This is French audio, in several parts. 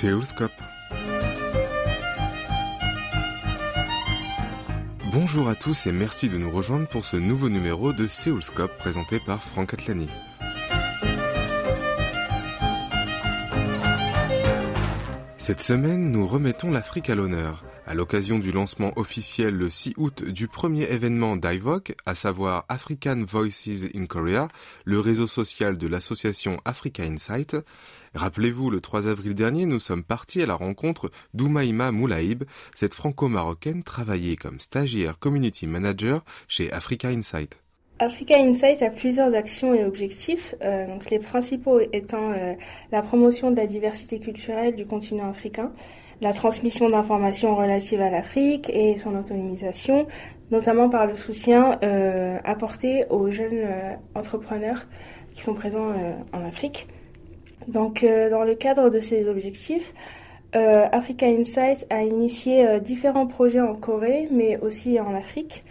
Séoulscope. Bonjour à tous et merci de nous rejoindre pour ce nouveau numéro de Séoulscope présenté par Franck Atlani. Cette semaine, nous remettons l'Afrique à l'honneur. À l'occasion du lancement officiel le 6 août du premier événement d'IVOC, à savoir African Voices in Korea, le réseau social de l'association Africa Insight, rappelez-vous, le 3 avril dernier, nous sommes partis à la rencontre d'Oumaïma Moulaïb, cette franco-marocaine travaillée comme stagiaire community manager chez Africa Insight. Africa Insight a plusieurs actions et objectifs, euh, donc les principaux étant euh, la promotion de la diversité culturelle du continent africain, la transmission d'informations relatives à l'Afrique et son autonomisation, notamment par le soutien euh, apporté aux jeunes entrepreneurs qui sont présents en Afrique. Donc, dans le cadre de ces objectifs, Africa Insight a initié différents projets en Corée, mais aussi en Afrique.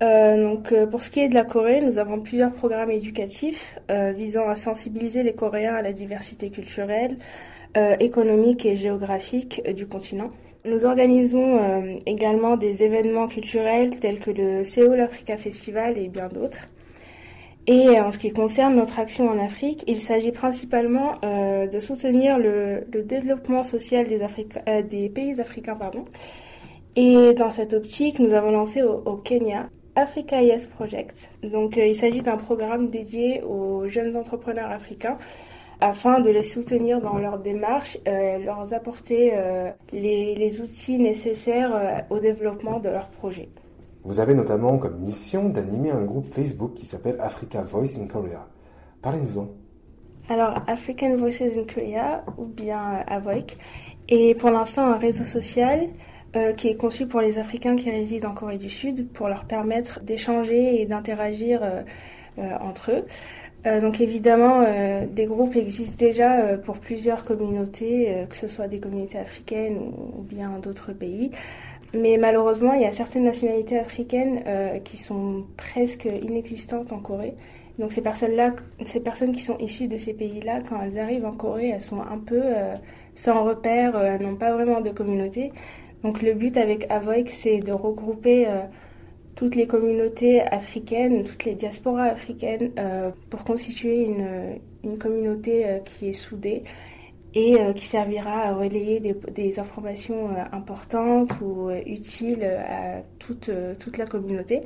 donc, pour ce qui est de la Corée, nous avons plusieurs programmes éducatifs visant à sensibiliser les Coréens à la diversité culturelle, euh, économique et géographique euh, du continent. Nous organisons euh, également des événements culturels tels que le Seoul Africa Festival et bien d'autres. Et en ce qui concerne notre action en Afrique, il s'agit principalement de soutenir le, développement social des, des pays africains. Et dans cette optique, nous avons lancé au, Kenya Africa Yes Project. Donc il s'agit d'un programme dédié aux jeunes entrepreneurs africains afin de les soutenir dans leur démarche, euh, leur apporter euh, les, outils nécessaires euh, au développement de leur projet. Vous avez notamment comme mission d'animer un groupe Facebook qui s'appelle Africa Voice in Korea. Parlez-nous-en. Alors, African Voices in Korea, ou bien AVOIC, est pour l'instant un réseau social qui est conçu pour les Africains qui résident en Corée du Sud pour leur permettre d'échanger et d'interagir entre eux. Euh, donc évidemment, euh, des groupes existent déjà euh, pour plusieurs communautés, que ce soit des communautés africaines ou, bien d'autres pays. Mais malheureusement, il y a certaines nationalités africaines qui sont presque inexistantes en Corée. Donc ces personnes-là, ces personnes qui sont issues de ces pays-là, quand elles arrivent en Corée, elles sont un peu sans repère, elles n'ont pas vraiment de communauté. Donc le but avec Avoic, c'est de regrouper toutes les communautés africaines, toutes les diasporas africaines euh, pour constituer une, communauté euh, qui est soudée et euh, qui servira à relayer des, informations importantes ou utiles à toute, toute la communauté.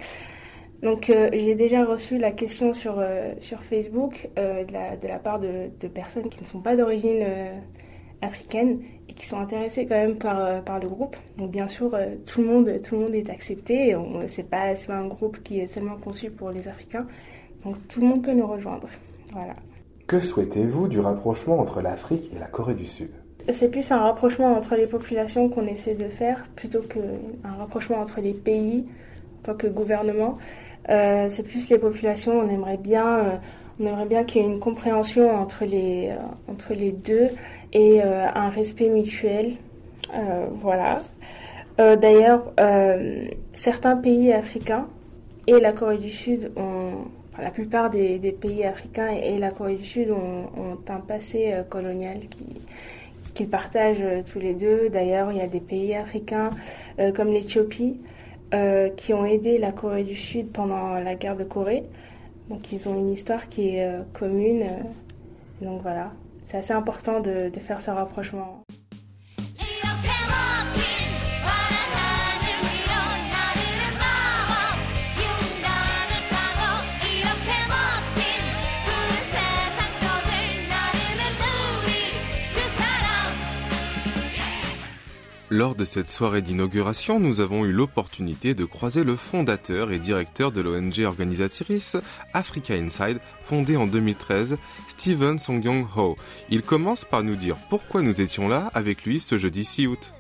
Donc j'ai déjà reçu la question sur, sur Facebook de la, de, la, part de, de, personnes qui ne sont pas d'origine africaine et qui sont intéressés quand même par, euh, par le groupe. Donc bien sûr, euh, tout le monde, tout le monde est accepté. C'est pas, pas un groupe qui est seulement conçu pour les Africains. Donc tout le monde peut nous rejoindre. Voilà. Que souhaitez-vous du rapprochement entre l'Afrique et la Corée du Sud? C'est plus un rapprochement entre les populations qu'on essaie de faire plutôt qu'un rapprochement entre les pays en tant que gouvernement. Euh, c'est plus les populations, on aimerait bien, aimerait bien qu'il y ait une compréhension entre les, entre les deux et euh, un respect mutuel. Euh, voilà. Euh, d'ailleurs, certains pays africains et la Corée du Sud ont la plupart des, pays africains et, la Corée du Sud ont, un passé colonial qui qu'ils partagent tous les deux. D'ailleurs, il y a des pays africains comme l'Éthiopie qui ont aidé la Corée du Sud pendant la guerre de Corée. Donc, ils ont une histoire qui est commune. donc voilà c'est assez important de faire ce rapprochement. Lors de cette soirée d'inauguration, nous avons eu l'opportunité de croiser le fondateur et directeur de l'ONG organisatrice Africa Inside, fondée en 2013, Steven Songyong Ho. Il commence par nous dire pourquoi nous étions là avec lui ce jeudi 6 août.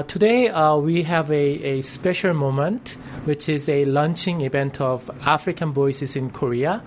Today uh, we have a, a special moment which is a launching event of African Voices in Korea.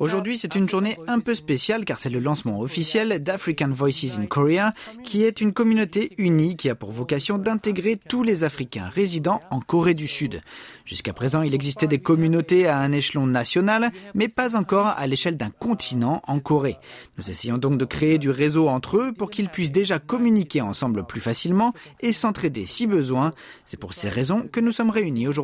Aujourd'hui, c'est une journée un peu spéciale car c'est le lancement officiel d'African Voices in Korea, qui est une communauté unie qui a pour vocation d'intégrer tous les Africains résidant en Corée du Sud. Jusqu'à présent, il existait des communautés à un échelon national, mais pas encore à l'échelle d'un continent en Corée. Nous essayons donc de créer du réseau entre eux pour qu'ils puissent déjà communiquer ensemble plus facilement et s'entraider si besoin. C'est pour ces raisons que nous sommes réunis aujourd'hui.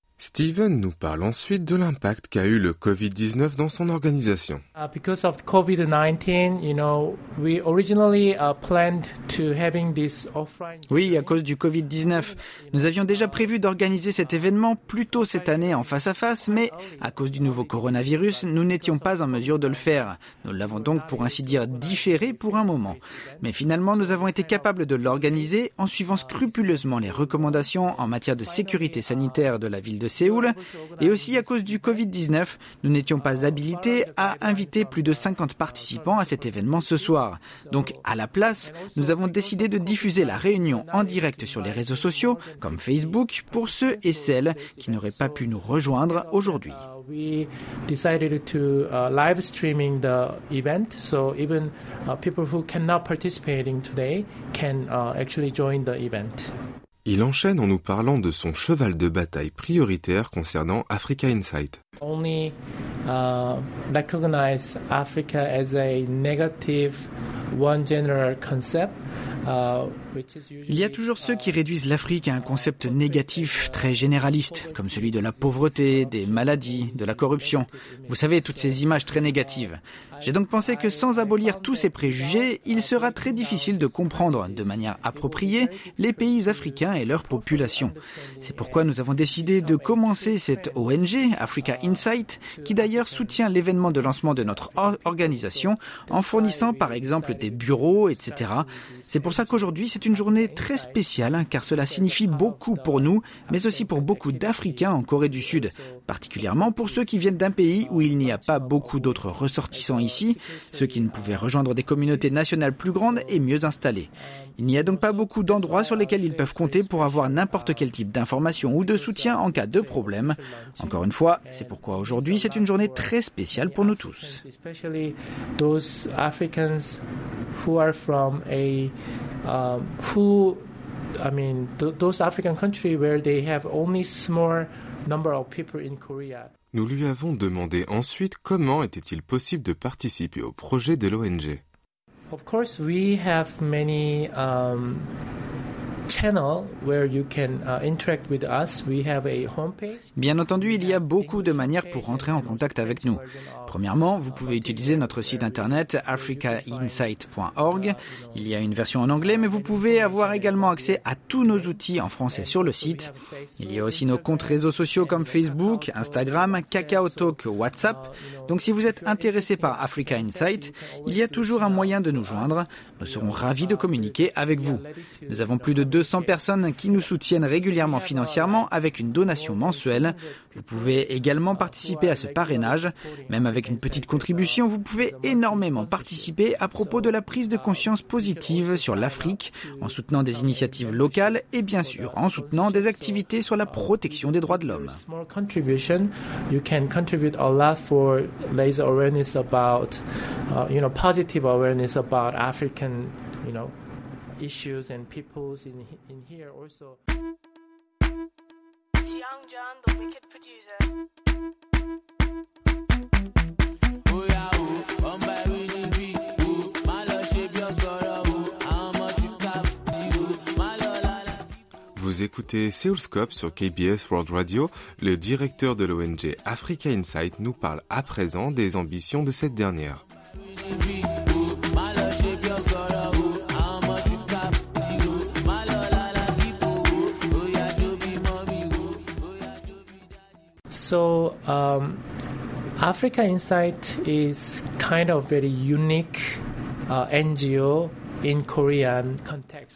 Steven nous parle ensuite de l'impact qu'a eu le Covid-19 dans son organisation. Uh, because of COVID-19, you know, we originally uh, planned to having this offline. Oui, à cause du Covid-19, nous avions déjà prévu d'organiser cet événement plus tôt cette année en face à face, mais à cause du nouveau coronavirus, nous n'étions pas en mesure de le faire. Nous l'avons donc pour ainsi dire différé pour un moment. Mais finalement, nous avons été capables de l'organiser en suivant scrupuleusement les recommandations en matière de sécurité sanitaire de la ville de Séoul. Et aussi à cause du Covid-19, nous n'étions pas habilités à inviter plus de 50 participants à cet événement ce soir. Donc à la place, nous avons décidé de diffuser la réunion en direct sur les réseaux sociaux comme Facebook pour ceux et celles qui n'auraient pas pu nous rejoindre aujourd'hui. Can actually join the event. Il enchaîne en nous parlant de son cheval de bataille prioritaire concernant Africa Insight. Only uh, recognize Africa as a negative one general concept Uh, Il y a toujours ceux qui réduisent l'Afrique à un concept négatif très généraliste, comme celui de la pauvreté, des maladies, de la corruption. Vous savez, toutes ces images très négatives. J'ai donc pensé que sans abolir tous ces préjugés, il sera très difficile de comprendre de manière appropriée les pays africains et leur population. C'est pourquoi nous avons décidé de commencer cette ONG, Africa Insight, qui d'ailleurs soutient l'événement de lancement de notre organisation en fournissant par exemple des bureaux, etc. C'est pour ça qu'aujourd'hui, c'est une journée très spéciale, hein, car cela signifie beaucoup pour nous, mais aussi pour beaucoup d'Africains en Corée du Sud, particulièrement pour ceux qui viennent d'un pays où il n'y a pas beaucoup d'autres ressortissants ici, ceux qui ne pouvaient rejoindre des communautés nationales plus grandes et mieux installées. Il n'y a donc pas beaucoup d'endroits sur lesquels ils peuvent compter pour avoir n'importe quel type d'information ou de soutien en cas de problème. Encore une fois, c'est pourquoi aujourd'hui c'est une journée très spéciale pour nous tous. A um, who I mean th those African countries where they have only small number of people in Korea. Nous lui avons demandé ensuite comment était-il possible de participer au projet de l'ONG. Of course, we have many um, Bien entendu, il y a beaucoup de manières pour rentrer en contact avec nous. Premièrement, vous pouvez utiliser notre site internet africainsight.org. Il y a une version en anglais, mais vous pouvez avoir également accès à tous nos outils en français sur le site. Il y a aussi nos comptes réseaux sociaux comme Facebook, Instagram, KakaoTalk, WhatsApp. Donc si vous êtes intéressé par Africa Insight, il y a toujours un moyen de nous joindre. Nous serons ravis de communiquer avec vous. Nous avons plus de 200 personnes qui nous soutiennent régulièrement financièrement avec une donation mensuelle. Vous pouvez également participer à ce parrainage. Même avec une petite contribution, vous pouvez énormément participer à propos de la prise de conscience positive sur l'Afrique, en soutenant des initiatives locales et bien sûr en soutenant des activités sur la protection des droits de l'homme. Young John, the wicked producer. Vous écoutez Seoulscope sur KBS World Radio. Le directeur de l'ONG Africa Insight nous parle à présent des ambitions de cette dernière. So, um, Africa Insight is kind of very unique uh, NGO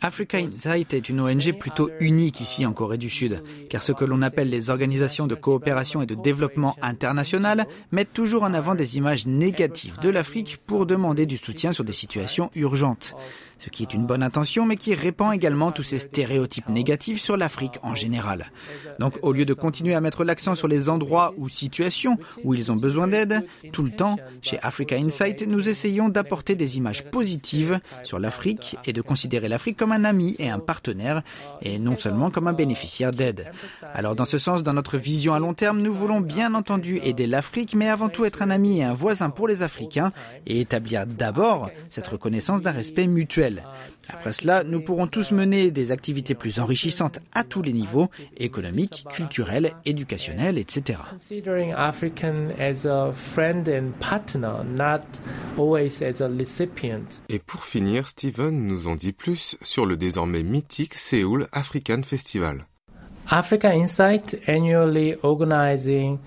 Africa Insight est une ONG plutôt unique ici en Corée du Sud, car ce que l'on appelle les organisations de coopération et de développement international mettent toujours en avant des images négatives de l'Afrique pour demander du soutien sur des situations urgentes ce qui est une bonne intention, mais qui répand également tous ces stéréotypes négatifs sur l'Afrique en général. Donc au lieu de continuer à mettre l'accent sur les endroits ou situations où ils ont besoin d'aide, tout le temps, chez Africa Insight, nous essayons d'apporter des images positives sur l'Afrique et de considérer l'Afrique comme un ami et un partenaire, et non seulement comme un bénéficiaire d'aide. Alors dans ce sens, dans notre vision à long terme, nous voulons bien entendu aider l'Afrique, mais avant tout être un ami et un voisin pour les Africains, et établir d'abord cette reconnaissance d'un respect mutuel. Après cela, nous pourrons tous mener des activités plus enrichissantes à tous les niveaux, économiques, culturels, éducationnels, etc. Et pour finir, Steven nous en dit plus sur le désormais mythique Seoul African Festival. Africa Insight annually organizing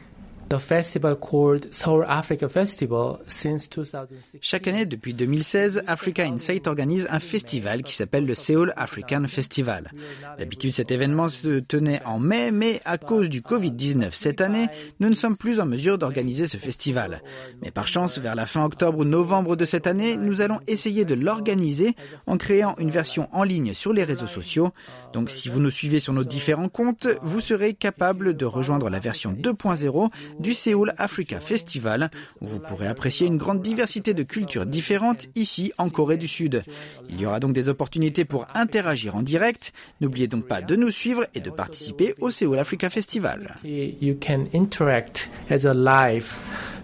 chaque année depuis 2016, Africa Insight organise un festival qui s'appelle le Seoul African Festival. D'habitude, cet événement se tenait en mai, mais à cause du Covid-19 cette année, nous ne sommes plus en mesure d'organiser ce festival. Mais par chance, vers la fin octobre ou novembre de cette année, nous allons essayer de l'organiser en créant une version en ligne sur les réseaux sociaux. Donc si vous nous suivez sur nos différents comptes, vous serez capable de rejoindre la version 2.0 du Seoul Africa Festival, où vous pourrez apprécier une grande diversité de cultures différentes ici en Corée du Sud. Il y aura donc des opportunités pour interagir en direct. N'oubliez donc pas de nous suivre et de participer au Seoul Africa Festival. You can interact as a live.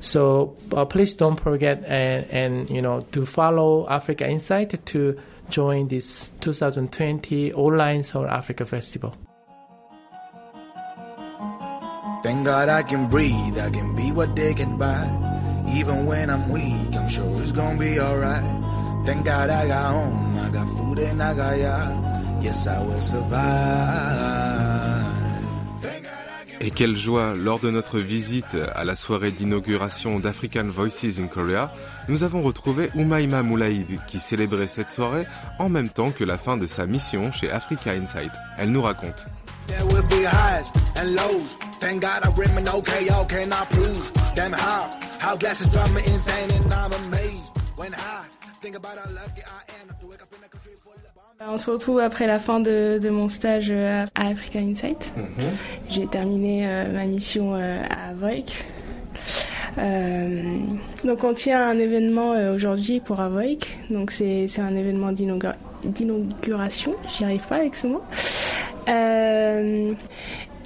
So uh, please don't forget and, and you know to follow Africa Insight to join this 2020 online Seoul Africa Festival. Thank God I can breathe, I can be what they can buy. Even when I'm weak, I'm sure it's gonna be alright. Thank God I got home, I got food and I got ya. Yes, I will survive. Et quelle joie, lors de notre visite à la soirée d'inauguration d'African Voices in Korea, nous avons retrouvé Umaima Moulaïb qui célébrait cette soirée en même temps que la fin de sa mission chez Africa Insight. Elle nous raconte. On se retrouve après la fin de, mon stage à Africa Insight. Mhm. J'ai terminé euh, ma mission euh, à Avoik. Euh, donc on tient un événement aujourd'hui pour Avoik. Donc c'est un événement d'inauguration. J'y arrive pas avec ce mot.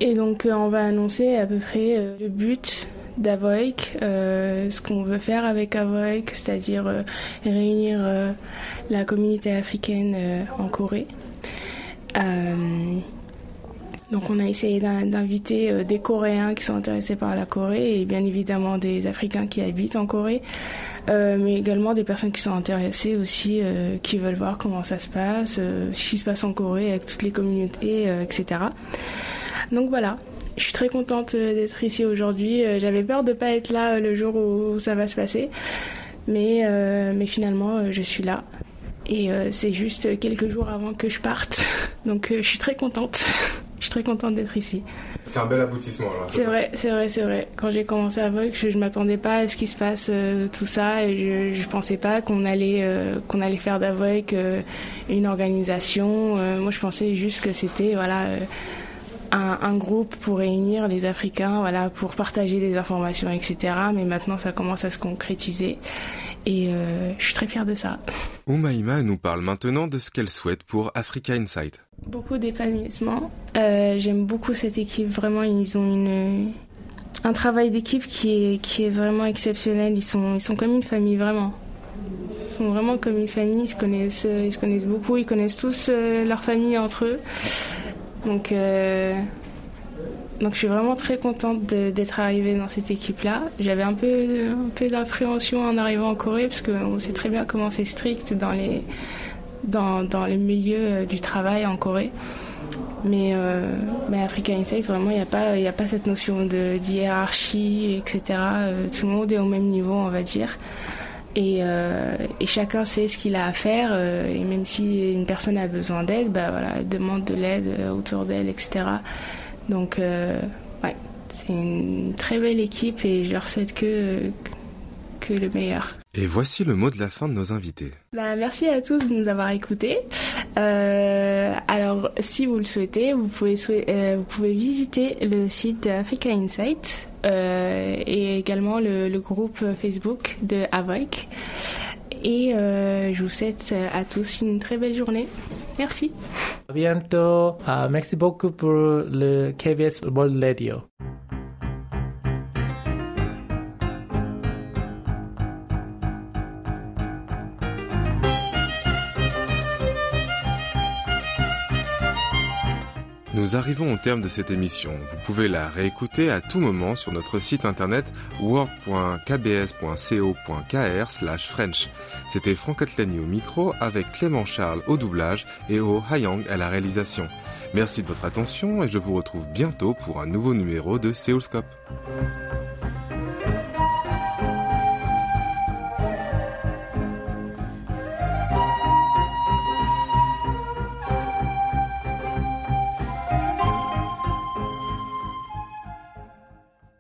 Et donc on va annoncer à peu près le but d'Avoik, euh, ce qu'on veut faire avec Avoik, c'est-à-dire euh, réunir euh, la communauté africaine en Corée. donc on a essayé d'inviter des Coréens qui sont intéressés par la Corée et bien évidemment des Africains qui habitent en Corée, mais également des personnes qui sont intéressées aussi, qui veulent voir comment ça se passe, ce qui se passe en Corée avec toutes les communautés, etc. Donc voilà, je suis très contente euh, d'être ici aujourd'hui. Euh, j'avais peur de ne pas être là euh, le jour où ça va se passer. Mais, mais finalement, je suis là. Et c'est juste quelques jours avant que je parte. Donc je suis très contente. je suis très contente d'être ici. C'est un bel aboutissement. C'est vrai, c'est vrai, c'est vrai. Quand j'ai commencé à Vogue, je, ne m'attendais pas à ce qui se passe tout ça. Et je, ne pensais pas qu'on allait, qu'on allait faire d'Avoc une organisation. moi, je pensais juste que c'était voilà un, groupe pour réunir les Africains, voilà, pour partager des informations, etc. Mais maintenant, ça commence à se concrétiser et euh, je suis très fière de ça. Oumaima nous parle maintenant de ce qu'elle souhaite pour Africa Insight. Beaucoup d'épanouissement. Euh, j'aime beaucoup cette équipe. Vraiment, ils ont une, un travail d'équipe qui est, qui est vraiment exceptionnel. Ils sont, ils sont comme une famille, vraiment. Ils sont vraiment comme une famille. Ils se connaissent, ils se connaissent beaucoup. Ils connaissent tous euh, leur famille entre eux. Donc, euh, donc je suis vraiment très contente d'être arrivée dans cette équipe-là. J'avais un peu, un peu d'appréhension en arrivant en Corée parce qu'on sait très bien comment c'est strict dans les, dans, dans les milieux euh, du travail en Corée. Mais, euh, Africa Insight, vraiment, il n'y a, pas, a pas cette notion de, hiérarchie, etc. tout le monde est au même niveau, on va dire. Et, et, chacun sait ce qu'il a à faire. et même si une personne a besoin d'aide, bah voilà, elle demande de l'aide autour d'elle, etc. Donc, ouais, c'est une très belle équipe et je leur souhaite que, que le meilleur. Et voici le mot de la fin de nos invités. Bah, merci à tous de nous avoir écoutés. Euh, alors, si vous le souhaitez, vous pouvez, euh, visiter le site Africa Insight euh, et également le, groupe Facebook de Avoic. Et je vous souhaite à tous une très belle journée. Merci. À bientôt. merci beaucoup pour le KBS World Radio. Nous arrivons au terme de cette émission. Vous pouvez la réécouter à tout moment sur notre site internet word.kbs.co.kr French. C'était Franck Atlani au micro avec Clément Charles au doublage et au Hayang à la réalisation. Merci de votre attention et je vous retrouve bientôt pour un nouveau numéro de Seoulscope.